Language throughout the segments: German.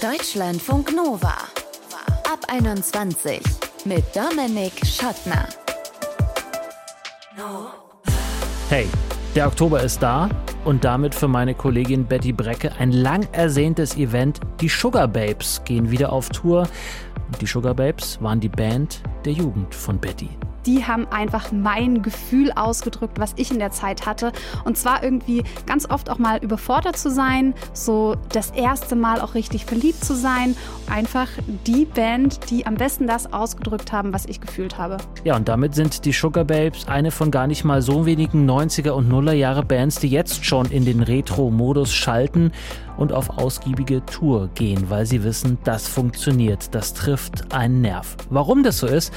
Deutschlandfunk Nova. Ab 21 mit Dominik Schottner. Hey, der Oktober ist da und damit für meine Kollegin Betty Brecke ein lang ersehntes Event. Die Sugar Babes gehen wieder auf Tour. Und die Sugar Babes waren die Band der Jugend von Betty die haben einfach mein Gefühl ausgedrückt, was ich in der Zeit hatte. Und zwar irgendwie ganz oft auch mal überfordert zu sein, so das erste Mal auch richtig verliebt zu sein. Einfach die Band, die am besten das ausgedrückt haben, was ich gefühlt habe. Ja, und damit sind die Sugar Babes eine von gar nicht mal so wenigen 90er und 0er Jahre Bands, die jetzt schon in den Retro-Modus schalten und auf ausgiebige Tour gehen, weil sie wissen, das funktioniert, das trifft einen Nerv. Warum das so ist,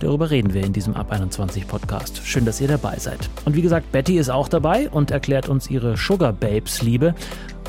darüber reden wir in diesem Ab 21 Podcast. Schön, dass ihr dabei seid. Und wie gesagt, Betty ist auch dabei und erklärt uns ihre Sugar Babes Liebe.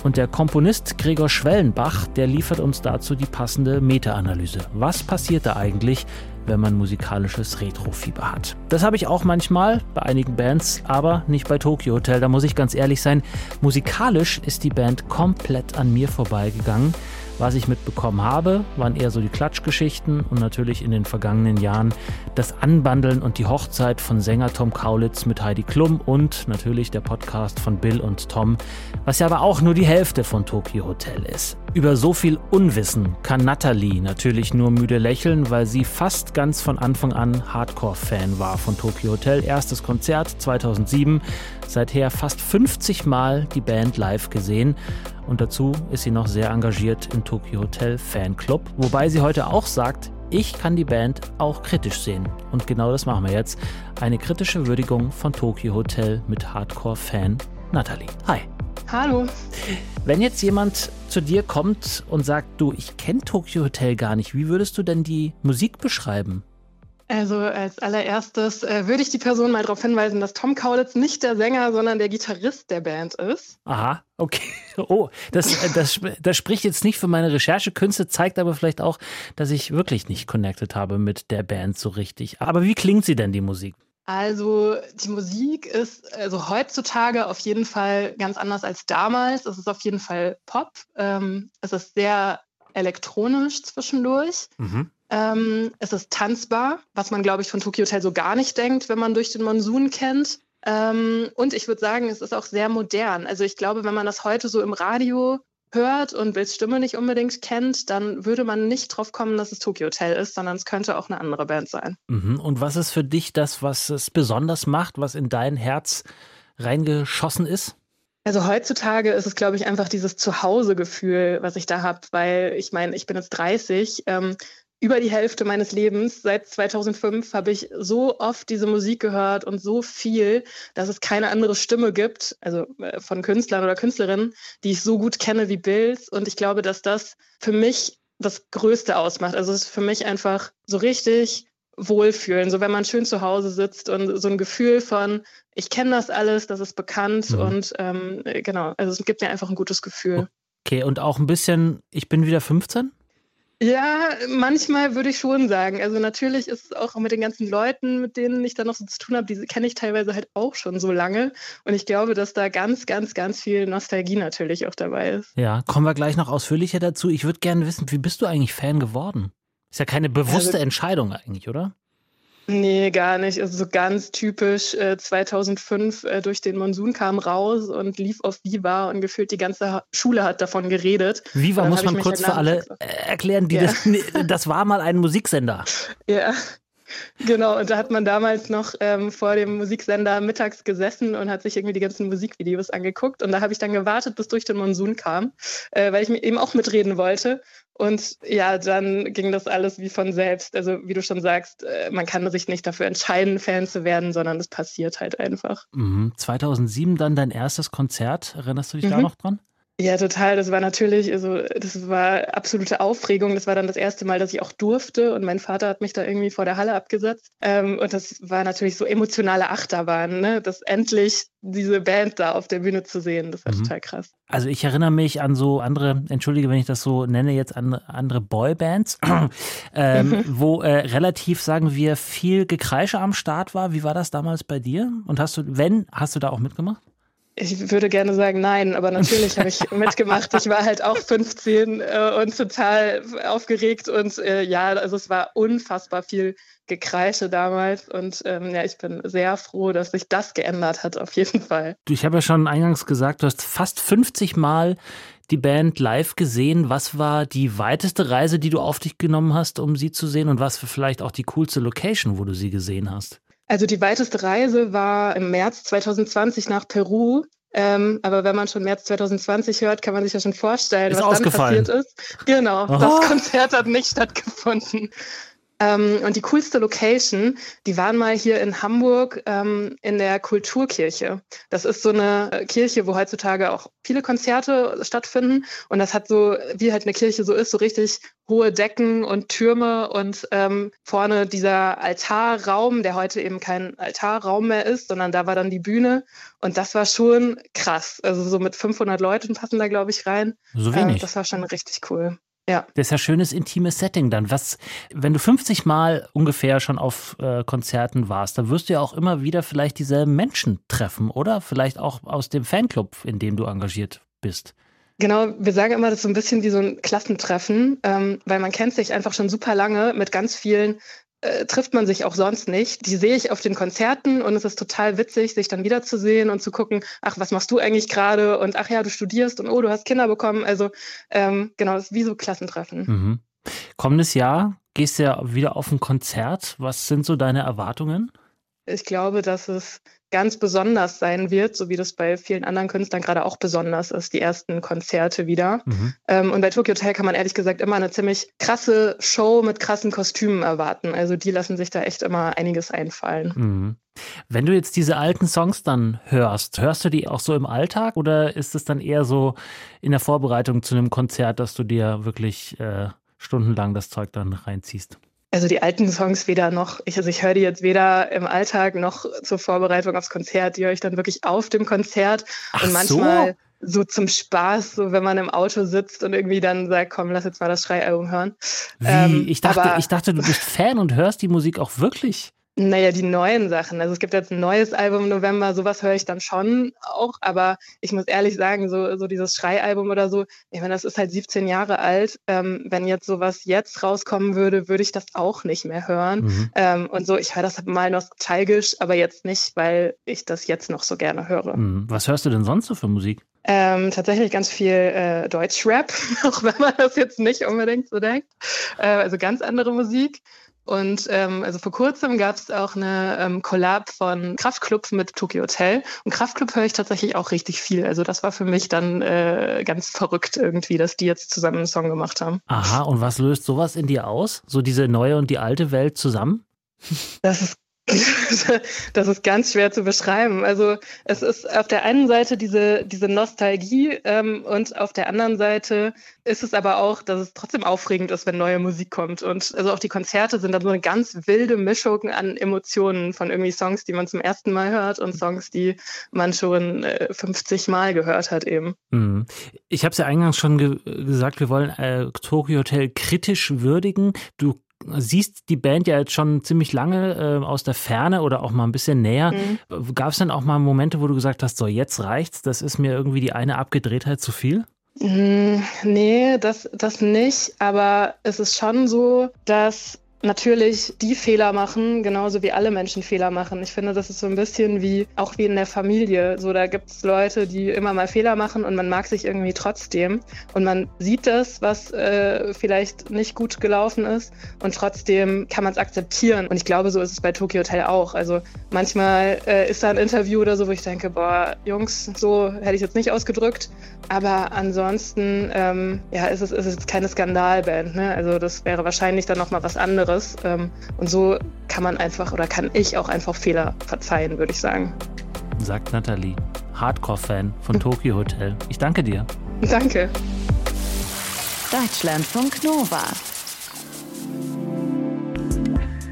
Und der Komponist Gregor Schwellenbach, der liefert uns dazu die passende Meta-Analyse. Was passiert da eigentlich, wenn man musikalisches Retro-Fieber hat. Das habe ich auch manchmal bei einigen Bands, aber nicht bei Tokyo Hotel. Da muss ich ganz ehrlich sein, musikalisch ist die Band komplett an mir vorbeigegangen. Was ich mitbekommen habe, waren eher so die Klatschgeschichten und natürlich in den vergangenen Jahren das Anbandeln und die Hochzeit von Sänger Tom Kaulitz mit Heidi Klum und natürlich der Podcast von Bill und Tom, was ja aber auch nur die Hälfte von Tokyo Hotel ist. Über so viel Unwissen kann Natalie natürlich nur müde lächeln, weil sie fast ganz von Anfang an Hardcore-Fan war von Tokyo Hotel. Erstes Konzert 2007, seither fast 50 Mal die Band live gesehen. Und dazu ist sie noch sehr engagiert im Tokyo Hotel Fanclub, wobei sie heute auch sagt, ich kann die Band auch kritisch sehen. Und genau das machen wir jetzt. Eine kritische Würdigung von Tokyo Hotel mit Hardcore-Fan Natalie. Hi. Hallo. Wenn jetzt jemand zu dir kommt und sagt, du, ich kenne Tokyo Hotel gar nicht, wie würdest du denn die Musik beschreiben? Also als allererstes äh, würde ich die Person mal darauf hinweisen, dass Tom Kaulitz nicht der Sänger, sondern der Gitarrist der Band ist. Aha, okay. Oh, das, äh, das, das spricht jetzt nicht für meine Recherchekünste, zeigt aber vielleicht auch, dass ich wirklich nicht connected habe mit der Band so richtig. Aber wie klingt sie denn, die Musik? Also die Musik ist also heutzutage auf jeden Fall ganz anders als damals. Es ist auf jeden Fall Pop. Ähm, es ist sehr elektronisch zwischendurch. Mhm. Ähm, es ist tanzbar, was man, glaube ich, von Tokyo Hotel so gar nicht denkt, wenn man durch den Monsun kennt. Ähm, und ich würde sagen, es ist auch sehr modern. Also ich glaube, wenn man das heute so im Radio hört und Bills Stimme nicht unbedingt kennt, dann würde man nicht drauf kommen, dass es Tokyo Hotel ist, sondern es könnte auch eine andere Band sein. Mhm. Und was ist für dich das, was es besonders macht, was in dein Herz reingeschossen ist? Also heutzutage ist es, glaube ich, einfach dieses Zuhause-Gefühl, was ich da habe, weil ich meine, ich bin jetzt 30. Ähm, über die Hälfte meines Lebens, seit 2005, habe ich so oft diese Musik gehört und so viel, dass es keine andere Stimme gibt, also äh, von Künstlern oder Künstlerinnen, die ich so gut kenne wie Bills. Und ich glaube, dass das für mich das Größte ausmacht. Also es ist für mich einfach so richtig wohlfühlen, so wenn man schön zu Hause sitzt und so ein Gefühl von, ich kenne das alles, das ist bekannt mhm. und ähm, genau, also es gibt mir einfach ein gutes Gefühl. Okay, und auch ein bisschen, ich bin wieder 15? Ja, manchmal würde ich schon sagen. Also natürlich ist es auch mit den ganzen Leuten, mit denen ich da noch so zu tun habe, die kenne ich teilweise halt auch schon so lange. Und ich glaube, dass da ganz, ganz, ganz viel Nostalgie natürlich auch dabei ist. Ja, kommen wir gleich noch ausführlicher dazu. Ich würde gerne wissen, wie bist du eigentlich Fan geworden? Ist ja keine bewusste also, Entscheidung eigentlich, oder? Nee, gar nicht. Also so ganz typisch äh, 2005 äh, durch den Monsun kam raus und lief auf Viva und gefühlt die ganze Schule hat davon geredet. Viva muss man kurz für alle äh, erklären, die ja. das, das war mal ein Musiksender. Ja, Genau, und da hat man damals noch ähm, vor dem Musiksender mittags gesessen und hat sich irgendwie die ganzen Musikvideos angeguckt. Und da habe ich dann gewartet, bis durch den Monsun kam, äh, weil ich mir eben auch mitreden wollte. Und ja, dann ging das alles wie von selbst. Also wie du schon sagst, äh, man kann sich nicht dafür entscheiden, Fan zu werden, sondern es passiert halt einfach. Mhm. 2007 dann dein erstes Konzert. Erinnerst du dich mhm. da noch dran? Ja, total. Das war natürlich, also das war absolute Aufregung. Das war dann das erste Mal, dass ich auch durfte und mein Vater hat mich da irgendwie vor der Halle abgesetzt. Ähm, und das war natürlich so emotionale Achterbahn, ne? das endlich diese Band da auf der Bühne zu sehen. Das war mhm. total krass. Also ich erinnere mich an so andere, entschuldige, wenn ich das so nenne, jetzt an andere Boybands, ähm, mhm. wo äh, relativ, sagen wir, viel Gekreische am Start war. Wie war das damals bei dir? Und hast du, wenn, hast du da auch mitgemacht? Ich würde gerne sagen nein, aber natürlich habe ich mitgemacht. Ich war halt auch 15 äh, und total aufgeregt und äh, ja, also es war unfassbar viel Gekreische damals und ähm, ja, ich bin sehr froh, dass sich das geändert hat, auf jeden Fall. Du, ich habe ja schon eingangs gesagt, du hast fast 50 Mal die Band live gesehen. Was war die weiteste Reise, die du auf dich genommen hast, um sie zu sehen und was für vielleicht auch die coolste Location, wo du sie gesehen hast? Also die weiteste Reise war im März 2020 nach Peru. Ähm, aber wenn man schon März 2020 hört, kann man sich ja schon vorstellen, ist was dann passiert ist. Genau, oh. das Konzert hat nicht stattgefunden. Ähm, und die coolste Location, die waren mal hier in Hamburg ähm, in der Kulturkirche. Das ist so eine äh, Kirche, wo heutzutage auch viele Konzerte stattfinden. Und das hat so, wie halt eine Kirche so ist, so richtig hohe Decken und Türme und ähm, vorne dieser Altarraum, der heute eben kein Altarraum mehr ist, sondern da war dann die Bühne. Und das war schon krass. Also so mit 500 Leuten passen da, glaube ich, rein. So wenig. Äh, das war schon richtig cool. Ja. Das ist ja schönes, intimes Setting dann. Was, wenn du 50 Mal ungefähr schon auf äh, Konzerten warst, dann wirst du ja auch immer wieder vielleicht dieselben Menschen treffen, oder? Vielleicht auch aus dem Fanclub, in dem du engagiert bist. Genau, wir sagen immer, das ist so ein bisschen wie so ein Klassentreffen, ähm, weil man kennt sich einfach schon super lange mit ganz vielen äh, trifft man sich auch sonst nicht. Die sehe ich auf den Konzerten und es ist total witzig, sich dann wiederzusehen und zu gucken, ach, was machst du eigentlich gerade? Und ach ja, du studierst und oh, du hast Kinder bekommen. Also ähm, genau, das ist wie so Klassentreffen. Mhm. Kommendes Jahr gehst du ja wieder auf ein Konzert. Was sind so deine Erwartungen? Ich glaube, dass es ganz besonders sein wird, so wie das bei vielen anderen Künstlern gerade auch besonders ist, die ersten Konzerte wieder. Mhm. Ähm, und bei Tokyo Hotel kann man ehrlich gesagt immer eine ziemlich krasse Show mit krassen Kostümen erwarten. Also die lassen sich da echt immer einiges einfallen. Mhm. Wenn du jetzt diese alten Songs dann hörst, hörst du die auch so im Alltag oder ist es dann eher so in der Vorbereitung zu einem Konzert, dass du dir wirklich äh, stundenlang das Zeug dann reinziehst? Also die alten Songs weder noch, ich, also ich höre die jetzt weder im Alltag noch zur Vorbereitung aufs Konzert, die höre ich dann wirklich auf dem Konzert Ach und manchmal so? so zum Spaß, so wenn man im Auto sitzt und irgendwie dann sagt, komm, lass jetzt mal das Schreialbum hören. Wie? Ähm, ich, dachte, ich dachte, du bist Fan und hörst die Musik auch wirklich. Naja, die neuen Sachen. Also es gibt jetzt ein neues Album im November, sowas höre ich dann schon auch, aber ich muss ehrlich sagen, so, so dieses Schreialbum oder so, ich meine, das ist halt 17 Jahre alt. Ähm, wenn jetzt sowas jetzt rauskommen würde, würde ich das auch nicht mehr hören. Mhm. Ähm, und so, ich höre das mal nostalgisch, aber jetzt nicht, weil ich das jetzt noch so gerne höre. Mhm. Was hörst du denn sonst so für Musik? Ähm, tatsächlich ganz viel äh, Deutschrap, auch wenn man das jetzt nicht unbedingt so denkt. Äh, also ganz andere Musik. Und ähm, also vor kurzem gab es auch eine ähm, Collab von Kraftklub mit Tokyo Hotel. Und Kraftklub höre ich tatsächlich auch richtig viel. Also das war für mich dann äh, ganz verrückt irgendwie, dass die jetzt zusammen einen Song gemacht haben. Aha, und was löst sowas in dir aus? So diese neue und die alte Welt zusammen? Das ist das ist ganz schwer zu beschreiben. Also es ist auf der einen Seite diese, diese Nostalgie ähm, und auf der anderen Seite ist es aber auch, dass es trotzdem aufregend ist, wenn neue Musik kommt. Und also auch die Konzerte sind dann so eine ganz wilde Mischung an Emotionen von irgendwie Songs, die man zum ersten Mal hört und Songs, die man schon äh, 50 Mal gehört hat eben. Mhm. Ich habe es ja eingangs schon ge gesagt, wir wollen äh, Tokyo Hotel kritisch würdigen. Du siehst die Band ja jetzt schon ziemlich lange äh, aus der Ferne oder auch mal ein bisschen näher. Mhm. Gab es denn auch mal Momente, wo du gesagt hast, so jetzt reicht's, das ist mir irgendwie die eine Abgedrehtheit zu viel? Mm, nee, das, das nicht. Aber es ist schon so, dass natürlich die Fehler machen, genauso wie alle Menschen Fehler machen. Ich finde, das ist so ein bisschen wie auch wie in der Familie. So, da gibt es Leute, die immer mal Fehler machen und man mag sich irgendwie trotzdem. Und man sieht das, was äh, vielleicht nicht gut gelaufen ist und trotzdem kann man es akzeptieren. Und ich glaube, so ist es bei Tokyo Hotel auch. Also manchmal äh, ist da ein Interview oder so, wo ich denke, boah, Jungs, so hätte ich jetzt nicht ausgedrückt. Aber ansonsten, ähm, ja, ist es, ist es keine Skandalband. Ne? Also das wäre wahrscheinlich dann nochmal was anderes. Ähm, und so kann man einfach oder kann ich auch einfach Fehler verzeihen, würde ich sagen. Sagt Nathalie, Hardcore-Fan von Tokyo Hotel. Ich danke dir. Danke. Deutschlandfunk Nova.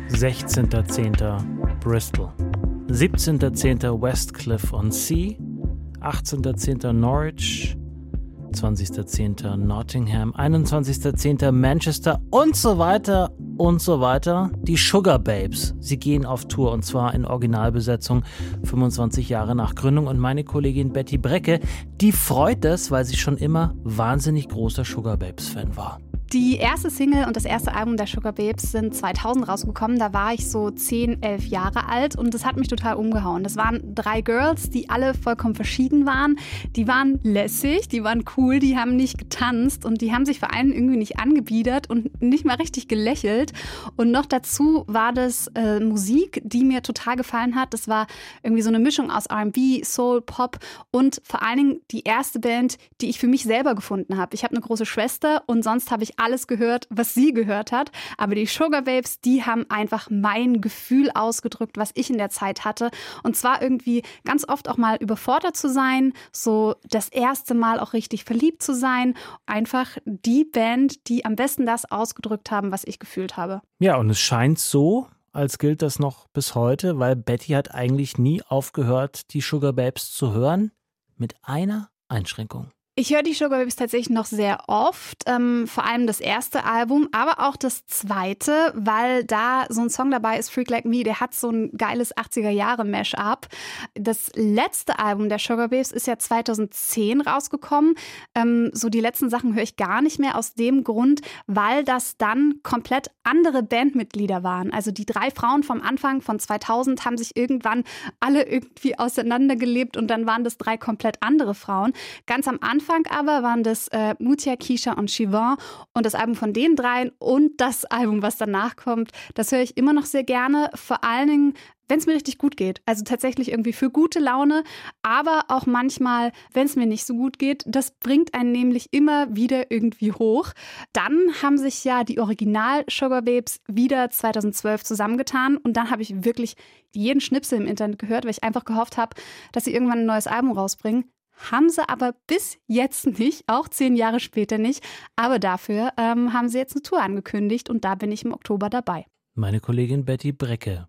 16.10. Bristol. 17.10. Westcliff on Sea. 18.10. Norwich. 20.10. Nottingham, 21.10. Manchester und so weiter und so weiter. Die Sugar Babes. Sie gehen auf Tour und zwar in Originalbesetzung 25 Jahre nach Gründung. Und meine Kollegin Betty Brecke, die freut es, weil sie schon immer wahnsinnig großer Sugar Babes Fan war. Die erste Single und das erste Album der Sugar Babes sind 2000 rausgekommen. Da war ich so 10, 11 Jahre alt und das hat mich total umgehauen. Das waren drei Girls, die alle vollkommen verschieden waren. Die waren lässig, die waren cool, die haben nicht getanzt und die haben sich vor allem irgendwie nicht angebiedert und nicht mal richtig gelächelt. Und noch dazu war das äh, Musik, die mir total gefallen hat. Das war irgendwie so eine Mischung aus RB, Soul, Pop und vor allen Dingen die erste Band, die ich für mich selber gefunden habe. Ich habe eine große Schwester und sonst habe ich alles gehört, was sie gehört hat. Aber die Sugar Babes, die haben einfach mein Gefühl ausgedrückt, was ich in der Zeit hatte. Und zwar irgendwie ganz oft auch mal überfordert zu sein, so das erste Mal auch richtig verliebt zu sein. Einfach die Band, die am besten das ausgedrückt haben, was ich gefühlt habe. Ja, und es scheint so, als gilt das noch bis heute, weil Betty hat eigentlich nie aufgehört, die Sugar Babes zu hören, mit einer Einschränkung. Ich höre die Sugar Babes tatsächlich noch sehr oft, ähm, vor allem das erste Album, aber auch das zweite, weil da so ein Song dabei ist, Freak Like Me, der hat so ein geiles 80er-Jahre-Mash-up. Das letzte Album der Sugar Babes ist ja 2010 rausgekommen. Ähm, so die letzten Sachen höre ich gar nicht mehr aus dem Grund, weil das dann komplett andere Bandmitglieder waren. Also die drei Frauen vom Anfang von 2000 haben sich irgendwann alle irgendwie auseinandergelebt und dann waren das drei komplett andere Frauen. Ganz am Anfang Anfang aber waren das äh, Mutia, Kisha und Chivon und das Album von den dreien und das Album, was danach kommt, das höre ich immer noch sehr gerne. Vor allen Dingen, wenn es mir richtig gut geht. Also tatsächlich irgendwie für gute Laune, aber auch manchmal, wenn es mir nicht so gut geht. Das bringt einen nämlich immer wieder irgendwie hoch. Dann haben sich ja die Original Sugar Babes wieder 2012 zusammengetan und dann habe ich wirklich jeden Schnipsel im Internet gehört, weil ich einfach gehofft habe, dass sie irgendwann ein neues Album rausbringen. Haben sie aber bis jetzt nicht, auch zehn Jahre später nicht. Aber dafür ähm, haben sie jetzt eine Tour angekündigt und da bin ich im Oktober dabei. Meine Kollegin Betty Brecke.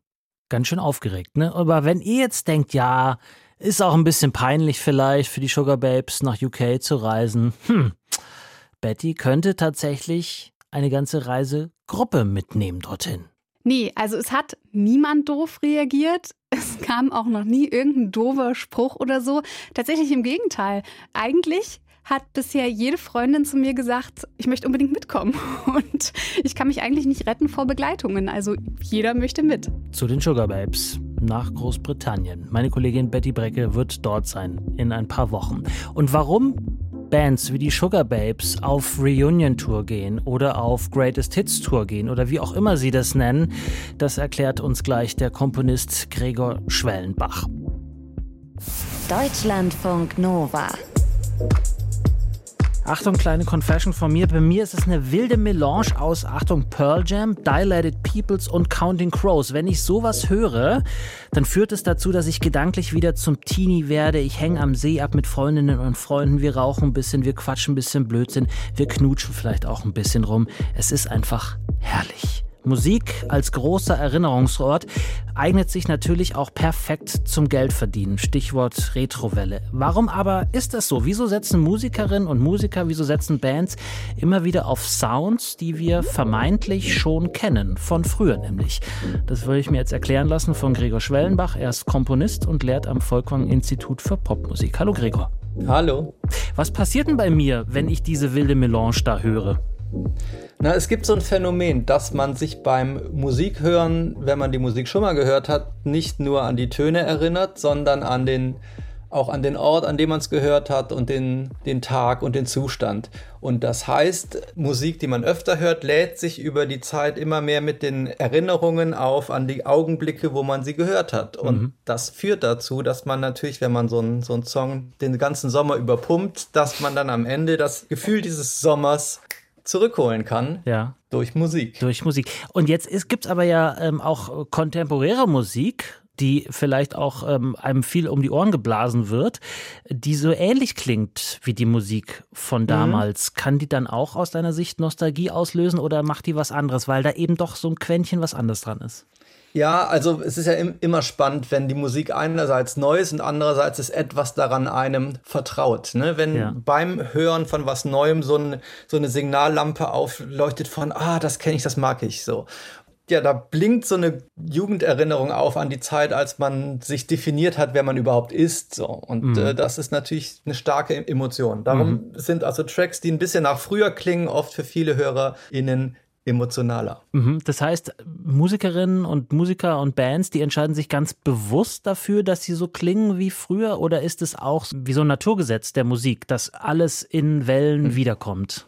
Ganz schön aufgeregt, ne? Aber wenn ihr jetzt denkt, ja, ist auch ein bisschen peinlich vielleicht für die Sugar Babes nach UK zu reisen. Hm. Betty könnte tatsächlich eine ganze Reisegruppe mitnehmen dorthin. Nee, also es hat niemand doof reagiert. Es kam auch noch nie irgendein doofer Spruch oder so. Tatsächlich im Gegenteil. Eigentlich hat bisher jede Freundin zu mir gesagt, ich möchte unbedingt mitkommen. Und ich kann mich eigentlich nicht retten vor Begleitungen. Also jeder möchte mit. Zu den Sugar Babes nach Großbritannien. Meine Kollegin Betty Brecke wird dort sein in ein paar Wochen. Und warum Bands wie die Sugar Babes auf Reunion Tour gehen oder auf Greatest Hits Tour gehen oder wie auch immer sie das nennen, das erklärt uns gleich der Komponist Gregor Schwellenbach. Deutschlandfunk Nova. Achtung, kleine Confession von mir. Bei mir ist es eine wilde Melange aus, Achtung, Pearl Jam, Dilated Peoples und Counting Crows. Wenn ich sowas höre, dann führt es dazu, dass ich gedanklich wieder zum Teenie werde. Ich hänge am See ab mit Freundinnen und Freunden. Wir rauchen ein bisschen, wir quatschen ein bisschen Blödsinn, wir knutschen vielleicht auch ein bisschen rum. Es ist einfach herrlich. Musik als großer Erinnerungsort eignet sich natürlich auch perfekt zum Geldverdienen. Stichwort Retrowelle. Warum aber ist das so? Wieso setzen Musikerinnen und Musiker, wieso setzen Bands immer wieder auf Sounds, die wir vermeintlich schon kennen, von früher nämlich? Das würde ich mir jetzt erklären lassen von Gregor Schwellenbach. Er ist Komponist und lehrt am Volkwang Institut für Popmusik. Hallo Gregor. Hallo. Was passiert denn bei mir, wenn ich diese wilde Melange da höre? Na, es gibt so ein Phänomen, dass man sich beim Musikhören, wenn man die Musik schon mal gehört hat, nicht nur an die Töne erinnert, sondern an den, auch an den Ort, an dem man es gehört hat und den, den Tag und den Zustand. Und das heißt, Musik, die man öfter hört, lädt sich über die Zeit immer mehr mit den Erinnerungen auf an die Augenblicke, wo man sie gehört hat. Und mhm. das führt dazu, dass man natürlich, wenn man so einen, so einen Song den ganzen Sommer überpumpt, dass man dann am Ende das Gefühl dieses Sommers zurückholen kann. Ja. Durch Musik. Durch Musik. Und jetzt gibt es aber ja ähm, auch kontemporäre Musik, die vielleicht auch ähm, einem viel um die Ohren geblasen wird, die so ähnlich klingt wie die Musik von mhm. damals. Mhm. Kann die dann auch aus deiner Sicht Nostalgie auslösen oder macht die was anderes, weil da eben doch so ein Quäntchen was anderes dran ist? Ja, also es ist ja immer spannend, wenn die Musik einerseits neu ist und andererseits ist etwas daran einem vertraut. Ne? Wenn ja. beim Hören von was Neuem so, ein, so eine Signallampe aufleuchtet von, ah, das kenne ich, das mag ich so ja, da blinkt so eine Jugenderinnerung auf an die Zeit, als man sich definiert hat, wer man überhaupt ist. So. Und mhm. äh, das ist natürlich eine starke Emotion. Darum mhm. sind also Tracks, die ein bisschen nach früher klingen, oft für viele HörerInnen emotionaler. Mhm. Das heißt, Musikerinnen und Musiker und Bands, die entscheiden sich ganz bewusst dafür, dass sie so klingen wie früher? Oder ist es auch wie so ein Naturgesetz der Musik, dass alles in Wellen mhm. wiederkommt?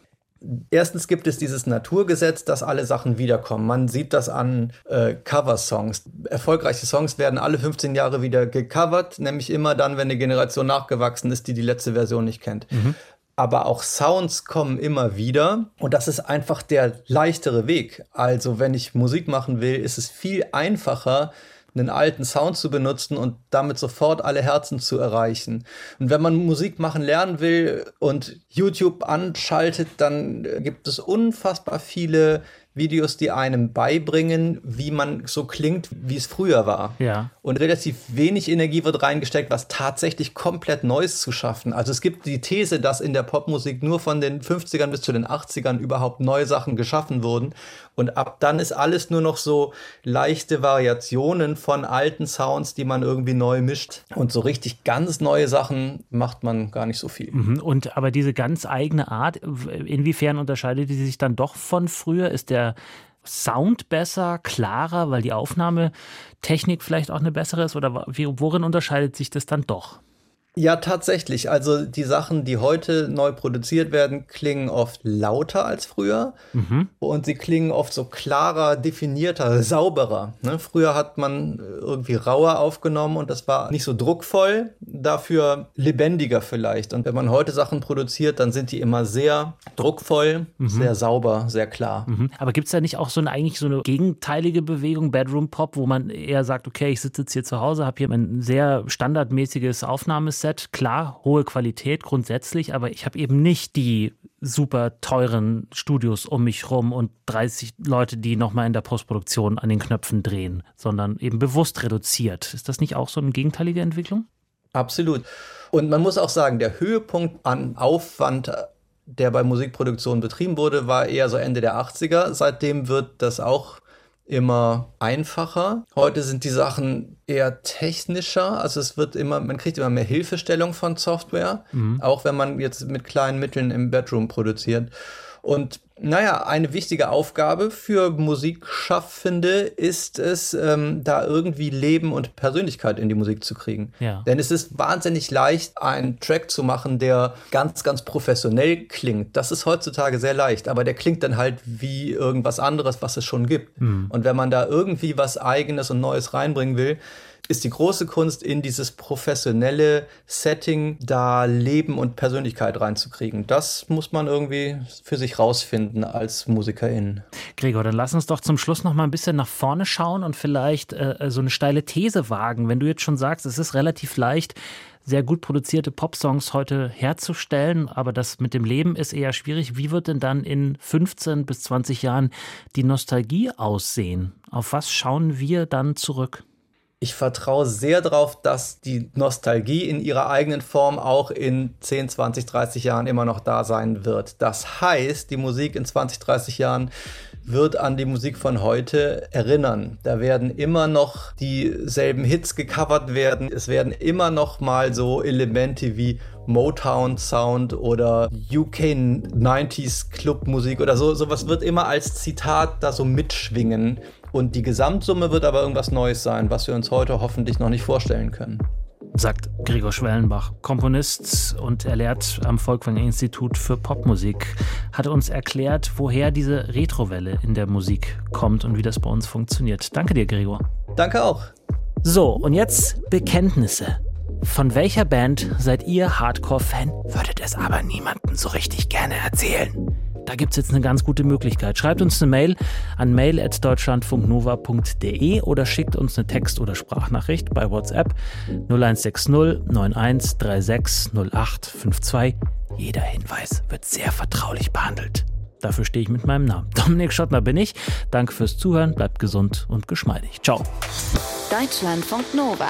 Erstens gibt es dieses Naturgesetz, dass alle Sachen wiederkommen. Man sieht das an äh, Cover-Songs. Erfolgreiche Songs werden alle 15 Jahre wieder gecovert, nämlich immer dann, wenn eine Generation nachgewachsen ist, die die letzte Version nicht kennt. Mhm. Aber auch Sounds kommen immer wieder und das ist einfach der leichtere Weg. Also wenn ich Musik machen will, ist es viel einfacher, einen alten Sound zu benutzen und damit sofort alle Herzen zu erreichen. Und wenn man Musik machen lernen will und YouTube anschaltet, dann gibt es unfassbar viele Videos, die einem beibringen, wie man so klingt, wie es früher war. Ja. Und relativ wenig Energie wird reingesteckt, was tatsächlich komplett Neues zu schaffen. Also es gibt die These, dass in der Popmusik nur von den 50ern bis zu den 80ern überhaupt neue Sachen geschaffen wurden. Und ab dann ist alles nur noch so leichte Variationen von alten Sounds, die man irgendwie neu mischt. Und so richtig ganz neue Sachen macht man gar nicht so viel. Mhm. Und aber diese ganz eigene Art, inwiefern unterscheidet die sich dann doch von früher? Ist der der Sound besser, klarer, weil die Aufnahmetechnik vielleicht auch eine bessere ist? Oder worin unterscheidet sich das dann doch? Ja, tatsächlich. Also die Sachen, die heute neu produziert werden, klingen oft lauter als früher mhm. und sie klingen oft so klarer, definierter, sauberer. Ne? Früher hat man irgendwie rauer aufgenommen und das war nicht so druckvoll, dafür lebendiger vielleicht. Und wenn man heute Sachen produziert, dann sind die immer sehr druckvoll, mhm. sehr sauber, sehr klar. Mhm. Aber gibt es da nicht auch so eine eigentlich so eine gegenteilige Bewegung, Bedroom Pop, wo man eher sagt, okay, ich sitze jetzt hier zu Hause, habe hier ein sehr standardmäßiges Aufnahmeset Set. Klar, hohe Qualität grundsätzlich, aber ich habe eben nicht die super teuren Studios um mich rum und 30 Leute, die nochmal in der Postproduktion an den Knöpfen drehen, sondern eben bewusst reduziert. Ist das nicht auch so eine gegenteilige Entwicklung? Absolut. Und man muss auch sagen, der Höhepunkt an Aufwand der bei Musikproduktion betrieben wurde, war eher so Ende der 80er. Seitdem wird das auch immer einfacher. Heute sind die Sachen eher technischer, also es wird immer, man kriegt immer mehr Hilfestellung von Software, mhm. auch wenn man jetzt mit kleinen Mitteln im Bedroom produziert. Und naja, eine wichtige Aufgabe für Musikschaffende ist es, ähm, da irgendwie Leben und Persönlichkeit in die Musik zu kriegen. Ja. Denn es ist wahnsinnig leicht, einen Track zu machen, der ganz, ganz professionell klingt. Das ist heutzutage sehr leicht, aber der klingt dann halt wie irgendwas anderes, was es schon gibt. Mhm. Und wenn man da irgendwie was Eigenes und Neues reinbringen will, ist die große Kunst, in dieses professionelle Setting da Leben und Persönlichkeit reinzukriegen. Das muss man irgendwie für sich rausfinden als Musikerin. Gregor, dann lass uns doch zum Schluss noch mal ein bisschen nach vorne schauen und vielleicht äh, so eine steile These wagen. Wenn du jetzt schon sagst, es ist relativ leicht, sehr gut produzierte Popsongs heute herzustellen, aber das mit dem Leben ist eher schwierig. Wie wird denn dann in 15 bis 20 Jahren die Nostalgie aussehen? Auf was schauen wir dann zurück? Ich vertraue sehr darauf, dass die Nostalgie in ihrer eigenen Form auch in 10, 20, 30 Jahren immer noch da sein wird. Das heißt, die Musik in 20, 30 Jahren wird an die Musik von heute erinnern. Da werden immer noch dieselben Hits gecovert werden. Es werden immer noch mal so Elemente wie Motown Sound oder UK 90s Clubmusik oder so. Sowas wird immer als Zitat da so mitschwingen. Und die Gesamtsumme wird aber irgendwas Neues sein, was wir uns heute hoffentlich noch nicht vorstellen können. Sagt Gregor Schwellenbach, Komponist und er lehrt am Volkwang Institut für Popmusik, hat uns erklärt, woher diese Retrowelle in der Musik kommt und wie das bei uns funktioniert. Danke dir, Gregor. Danke auch. So, und jetzt Bekenntnisse. Von welcher Band seid ihr Hardcore-Fan? Würdet es aber niemandem so richtig gerne erzählen. Da gibt es jetzt eine ganz gute Möglichkeit. Schreibt uns eine Mail an mail.deutschlandfunknova.de oder schickt uns eine Text- oder Sprachnachricht bei WhatsApp 0160 91 36 08 52. Jeder Hinweis wird sehr vertraulich behandelt. Dafür stehe ich mit meinem Namen. Dominik Schottner bin ich. Danke fürs Zuhören, bleibt gesund und geschmeidig. Ciao. Deutschlandfunk Nova